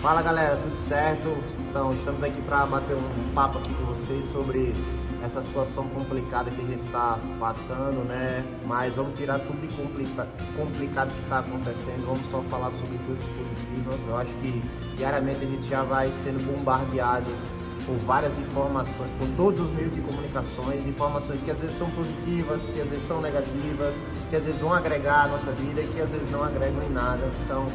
Fala galera, tudo certo? Então, estamos aqui para bater um papo aqui com vocês sobre essa situação complicada que a gente está passando, né? Mas vamos tirar tudo de complica complicado que está acontecendo, vamos só falar sobre coisas positivas. Eu acho que diariamente a gente já vai sendo bombardeado por várias informações, por todos os meios de comunicações, informações que às vezes são positivas, que às vezes são negativas, que às vezes vão agregar à nossa vida e que às vezes não agregam em nada. Então,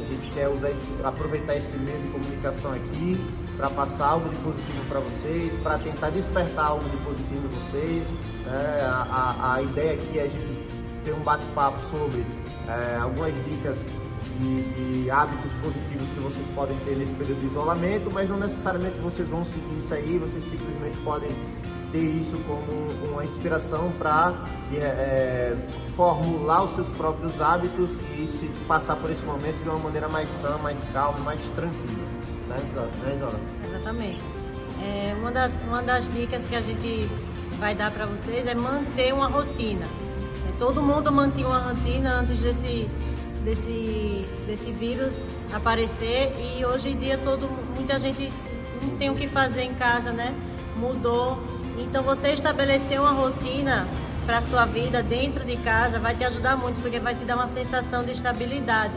a gente quer usar esse, aproveitar esse meio de comunicação aqui para passar algo de positivo para vocês, para tentar despertar algo de positivo em vocês. É, a, a, ideia aqui é a gente ter um bate-papo sobre é, algumas dicas de, hábitos positivos que vocês podem ter nesse período de isolamento, mas não necessariamente vocês vão seguir isso aí, vocês simplesmente podem ter isso como uma inspiração para é, é, formular os seus próprios hábitos e se passar por esse momento de uma maneira mais sã, mais calma, mais tranquila. Certo, né? Exatamente. É, uma, das, uma das dicas que a gente vai dar para vocês é manter uma rotina. É, todo mundo mantinha uma rotina antes desse, desse, desse vírus aparecer e hoje em dia todo, muita gente não tem o que fazer em casa, né? Mudou então você estabelecer uma rotina para a sua vida dentro de casa vai te ajudar muito, porque vai te dar uma sensação de estabilidade.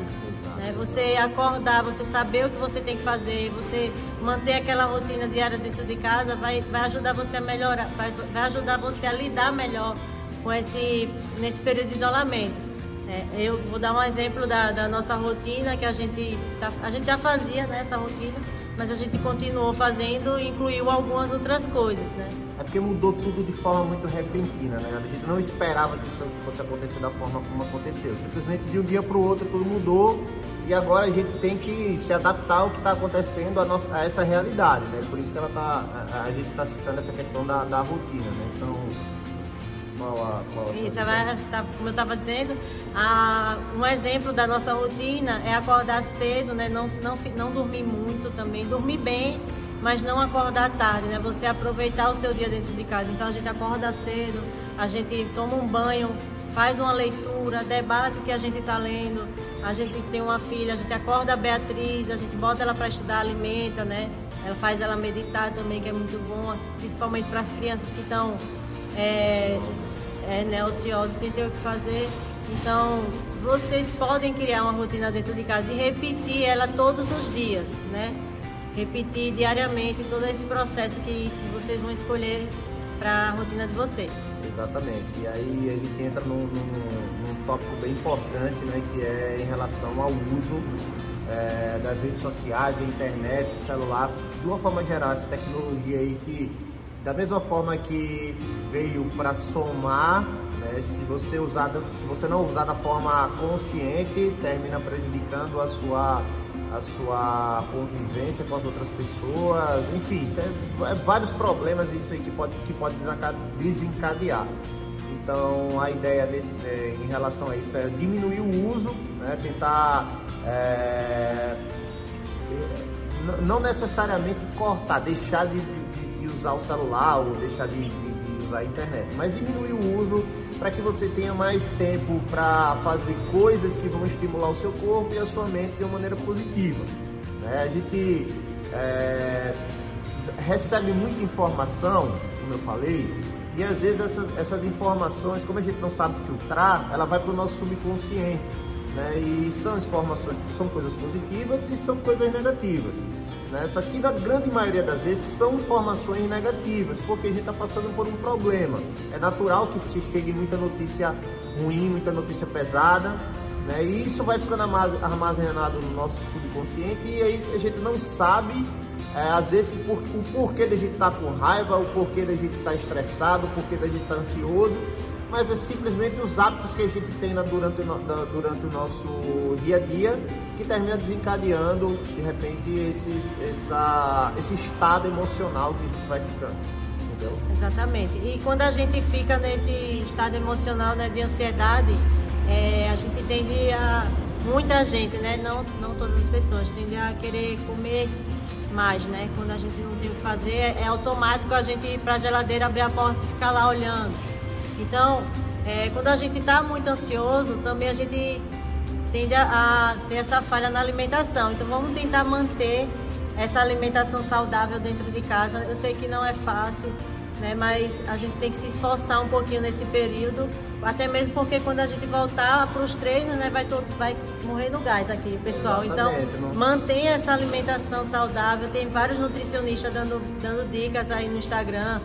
Né? Você acordar, você saber o que você tem que fazer, você manter aquela rotina diária dentro de casa vai, vai ajudar você a melhorar, vai, vai ajudar você a lidar melhor com esse, nesse período de isolamento. É, eu vou dar um exemplo da, da, nossa rotina que a gente, tá, a gente já fazia né, essa rotina, mas a gente continuou fazendo e incluiu algumas outras coisas, né? É porque mudou tudo de forma muito repentina, né? A gente não esperava que isso fosse acontecer da forma como aconteceu. Simplesmente de um dia para o outro tudo mudou e agora a gente tem que se adaptar ao que está acontecendo a, nossa, a essa realidade, né? Por isso que ela tá, a, a gente está citando essa questão da, da rotina, né? Então, qual a, qual a Isso, vai, tá, como eu estava dizendo, a, um exemplo da nossa rotina é acordar cedo, né? Não, não, não dormir muito também, dormir bem mas não acordar tarde, né? Você aproveitar o seu dia dentro de casa. Então a gente acorda cedo, a gente toma um banho, faz uma leitura, debate o que a gente está lendo. A gente tem uma filha, a gente acorda a Beatriz, a gente bota ela para estudar, alimenta, né? Ela faz ela meditar também, que é muito bom, principalmente para as crianças que estão é, é, né, ociosas, sem ter o que fazer. Então, vocês podem criar uma rotina dentro de casa e repetir ela todos os dias, né? Repetir diariamente todo esse processo que, vocês vão escolher para a rotina de vocês. Exatamente. E aí a gente entra num, num, num tópico bem importante, né, que é em relação ao uso é, das redes sociais, da internet, do celular, de uma forma geral, essa tecnologia aí que, da mesma forma que veio para somar, né, se você usar, se você não usar da forma consciente, termina prejudicando a sua a sua convivência com as outras pessoas, enfim, tem vários problemas isso aí que pode, que pode desencadear. Então a ideia desse, é, em relação a isso é diminuir o uso, né, tentar é, não necessariamente cortar, deixar de, de, de, usar o celular ou deixar de, de usar a internet, mas diminuir o uso para que você tenha mais tempo para fazer coisas que vão estimular o seu corpo e a sua mente de uma maneira positiva. Né? A gente é, recebe muita informação, como eu falei, e às vezes essas informações, como a gente não sabe filtrar, ela vai para o nosso subconsciente. Né? E são informações, são coisas positivas e são coisas negativas. Né? Só que na grande maioria das vezes são informações negativas, porque a gente está passando por um problema. É natural que se chegue muita notícia ruim, muita notícia pesada, né? E isso vai ficando armazenado no nosso subconsciente e aí a gente não sabe, é, às vezes, por, o porquê da gente estar tá com raiva, o porquê da gente estar tá estressado, o porquê da gente estar tá ansioso mas é simplesmente os hábitos que a gente tem durante, o, durante o nosso dia a dia que termina desencadeando, de repente, esses, essa, esse estado emocional que a gente vai ficando. Exatamente. E quando a gente fica nesse estado emocional né, de ansiedade, é, a gente tende a. Muita gente, né? Não, não todas as pessoas, tende a querer comer mais, né? Quando a gente não tem o que fazer, é automático a gente ir para a geladeira, abrir a porta e ficar lá olhando. Então, é, quando a gente está muito ansioso, também a gente tende a, a ter essa falha na alimentação. Então vamos tentar manter essa alimentação saudável dentro de casa. Eu sei que não é fácil, né? Mas a gente tem que se esforçar um pouquinho nesse período, até mesmo porque quando a gente voltar para os treinos, né, vai, vai morrer no gás aqui, pessoal. Exatamente, então, mantenha essa alimentação saudável. Tem vários nutricionistas dando, dando dicas aí no Instagram.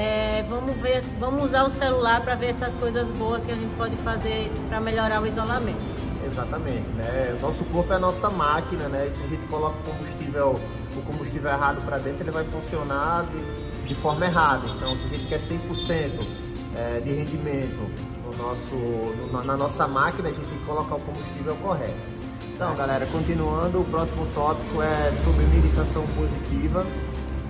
É, vamos ver, vamos usar o celular para ver essas coisas boas que a gente pode fazer para melhorar o isolamento. Exatamente, né? Nosso corpo é a nossa máquina, né? E se a gente coloca o combustível, o combustível errado para dentro, ele vai funcionar de, de forma errada. Então, se a gente quer 100% é, de rendimento no nosso, no- na nossa máquina, a gente tem que colocar o combustível correto. Então, galera, continuando, o próximo tópico é sobre meditação positiva.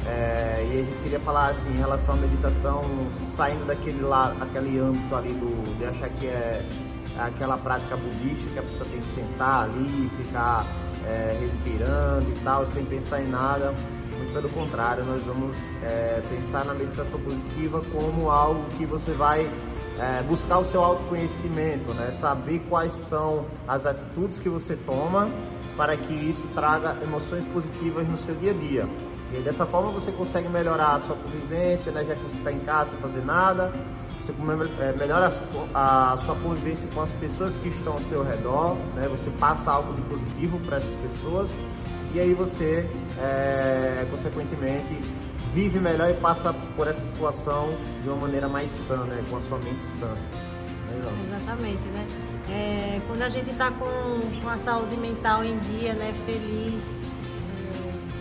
É, e a gente queria falar assim em relação à meditação, saindo daquele lá, aquele âmbito ali do de achar que é aquela prática budista que a pessoa tem que sentar ali, ficar é, respirando e tal, sem pensar em nada. Muito pelo contrário, nós vamos é, pensar na meditação positiva como algo que você vai é, buscar o seu autoconhecimento, né? saber quais são as atitudes que você toma para que isso traga emoções positivas no seu dia a dia. E dessa forma você consegue melhorar a sua convivência, né? já que você está em casa sem fazer nada, você é, melhora a su- a sua convivência com as pessoas que estão ao seu redor, né? você passa algo de positivo para essas pessoas e aí você, é, consequentemente, vive melhor e passa por essa situação de uma maneira mais sã, né? com a sua mente sã. João? Exatamente, né? É, quando a gente está com, com a saúde mental em dia, né, feliz,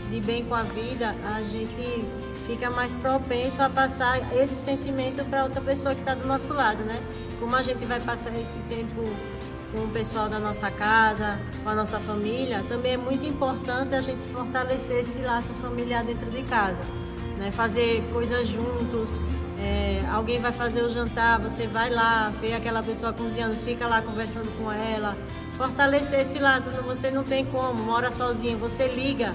de bem com a vida, a gente fica mais propenso a passar esse sentimento para outra pessoa que está do nosso lado, né? Como a gente vai passar esse tempo com o pessoal da nossa casa, com a nossa família, também é muito importante a gente fortalecer esse laço familiar dentro de casa, né? Fazer coisas juntos, é, alguém vai fazer o jantar, você vai lá, vê aquela pessoa cozinhando, fica lá conversando com ela. Fortalecer esse laço, você não tem como, mora sozinho, você liga,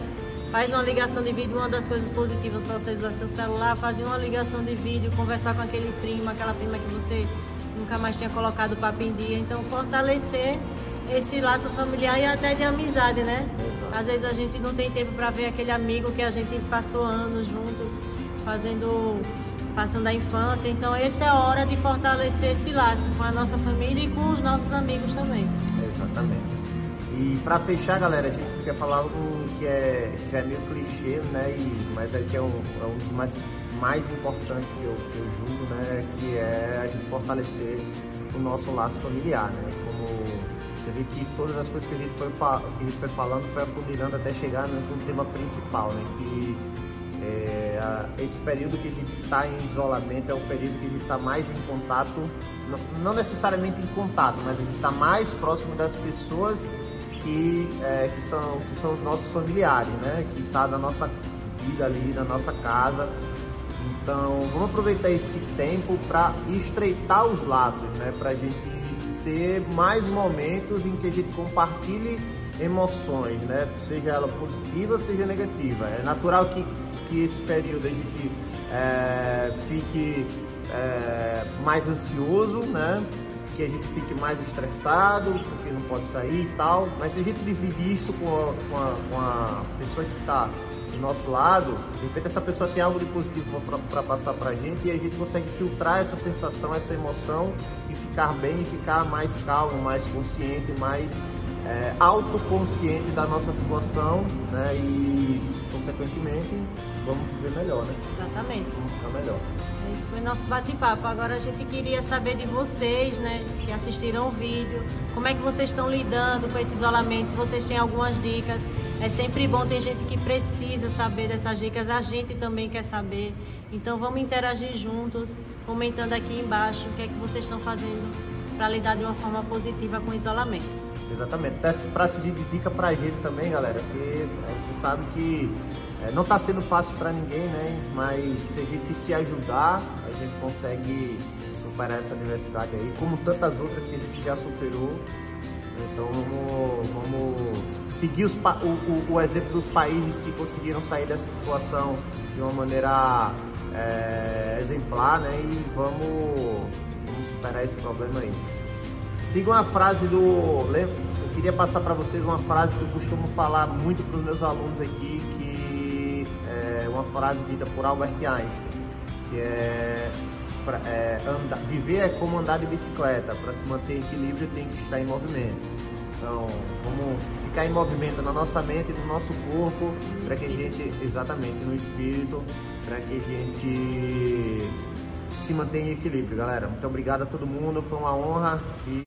faz uma ligação de vídeo, uma das coisas positivas para você usar seu celular, fazer uma ligação de vídeo, conversar com aquele primo, aquela prima que você nunca mais tinha colocado o papo em dia. Então fortalecer esse laço familiar e até de amizade, né? Exato. Às vezes a gente não tem tempo para ver aquele amigo que a gente passou anos juntos, fazendo, passando a infância. Então essa é a hora de fortalecer esse laço com a nossa família e com os nossos amigos também. Exatamente. E para fechar, galera, a gente quer falar um que é, já é meio clichê, né? E, mas é que é um, é um dos mais, mais importantes que eu, que eu julgo, né? Que é a gente fortalecer o nosso laço familiar, né? Como você vê que todas as coisas que a gente foi, que a gente foi falando foi afunilando até chegar no, no tema principal, né? Que é, esse período que a gente está em isolamento é o período que a gente está mais em contato, não, não necessariamente em contato, mas a gente está mais próximo das pessoas que, é, que, são, que são os nossos familiares, né? Que está na nossa vida ali, na nossa casa. Então, vamos aproveitar esse tempo para estreitar os laços, né? Para a gente ter mais momentos em que a gente compartilhe emoções, né? Seja ela positiva, seja negativa. É natural que, que esse período a gente é, fique é, mais ansioso, né? Que a gente fique mais estressado, porque não pode sair e tal. Mas se a gente dividir isso com a, com a, com a pessoa que está do nosso lado, de repente essa pessoa tem algo de positivo para passar para a gente e a gente consegue filtrar essa sensação, essa emoção e ficar bem, e ficar mais calmo, mais consciente, mais é, autoconsciente da nossa situação, né? E consequentemente vamos viver melhor, né? Exatamente. Vamos ficar melhor. Esse foi nosso bate-papo. Agora a gente queria saber de vocês, né, que assistiram o vídeo, como é que vocês estão lidando com esse isolamento, se vocês têm algumas dicas. É sempre bom, tem gente que precisa saber dessas dicas, a gente também quer saber. Então vamos interagir juntos, comentando aqui embaixo o que é que vocês estão fazendo para lidar de uma forma positiva com o isolamento. Exatamente. Até para servir de dica para a gente também, galera, porque você sabe que é, não está sendo fácil para ninguém, né? Mas se a gente se ajudar, a gente consegue superar essa adversidade aí, como tantas outras que a gente já superou. Então vamos, vamos seguir os o, o- o exemplo dos países que conseguiram sair dessa situação de uma maneira é, exemplar, né? E vamos, vamos superar esse problema aí. Sigam a frase do. lem- queria passar para vocês uma frase que eu costumo falar muito para os meus alunos aqui, uma frase dita por Albert Einstein, que é, pra, é andar, viver é como andar de bicicleta, para se manter em equilíbrio tem que estar em movimento. Então, vamos ficar em movimento na nossa mente, no nosso corpo, para que a gente, exatamente, no espírito, para que a gente se mantenha em equilíbrio, galera. Muito obrigado a todo mundo, foi uma honra. E...